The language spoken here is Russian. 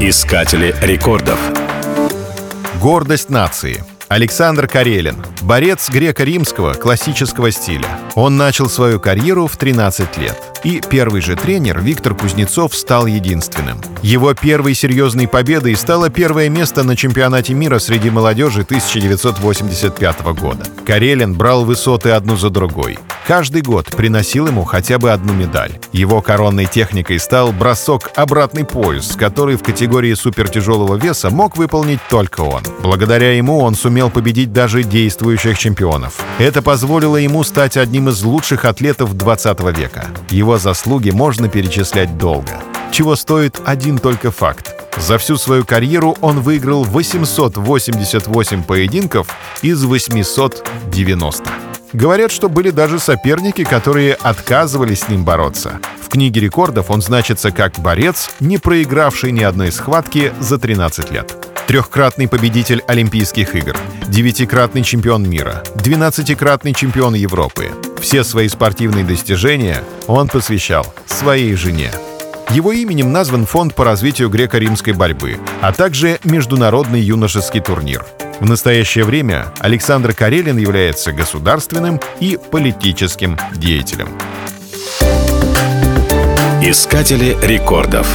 Искатели рекордов. Гордость нации. Александр Карелин. Борец греко-римского классического стиля. Он начал свою карьеру в 13 лет. И первый же тренер Виктор Кузнецов стал единственным. Его первой серьезной победой стало первое место на чемпионате мира среди молодежи 1985 года. Карелин брал высоты одну за другой. Каждый год приносил ему хотя бы одну медаль. Его коронной техникой стал бросок «обратный пояс», который в категории супертяжелого веса мог выполнить только он. Благодаря ему он сумел победить даже действующих чемпионов. Это позволило ему стать одним из лучших атлетов 20 века. Его заслуги можно перечислять долго. Чего стоит один только факт. За всю свою карьеру он выиграл 888 поединков из 890. Говорят, что были даже соперники, которые отказывались с ним бороться. В книге рекордов он значится как борец, не проигравший ни одной схватки за 13 лет. Трехкратный победитель Олимпийских игр, девятикратный чемпион мира, двенадцатикратный чемпион Европы. Все свои спортивные достижения он посвящал своей жене. Его именем назван фонд по развитию греко-римской борьбы, а также Международный юношеский турнир. В настоящее время Александр Карелин является государственным и политическим деятелем. Искатели рекордов.